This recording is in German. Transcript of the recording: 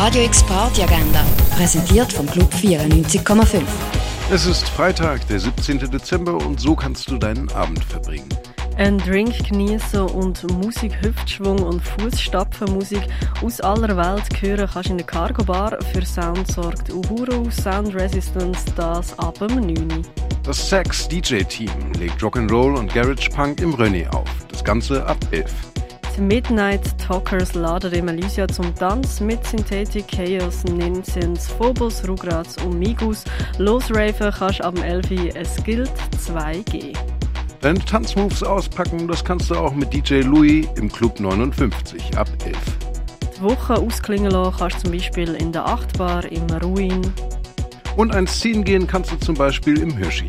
Radio X Party Agenda, präsentiert vom Club 94,5. Es ist Freitag, der 17. Dezember und so kannst du deinen Abend verbringen. Ein Drink genießen und Musik, Hüftschwung und Fußstapfenmusik aus aller Welt hören kannst in der Cargo Bar. Für Sound sorgt Uhuru Sound Resistance, das ab dem 9. Das Sax DJ Team legt Rock'n'Roll und Garage Punk im René auf. Das Ganze ab 11. Midnight Talkers laden im Elysia zum Tanz mit Synthetic Chaos, Ninsens, Phobos, Rugrats und Migus. Losraven kannst ab dem 11. Es gilt 2G. Deine Tanzmoves auspacken, das kannst du auch mit DJ Louis im Club 59 ab 11. Die Woche ausklingen lassen kannst du zum Beispiel in der Achtbar, im Ruin. Und ein Ziehen gehen kannst du zum Beispiel im Hirschi.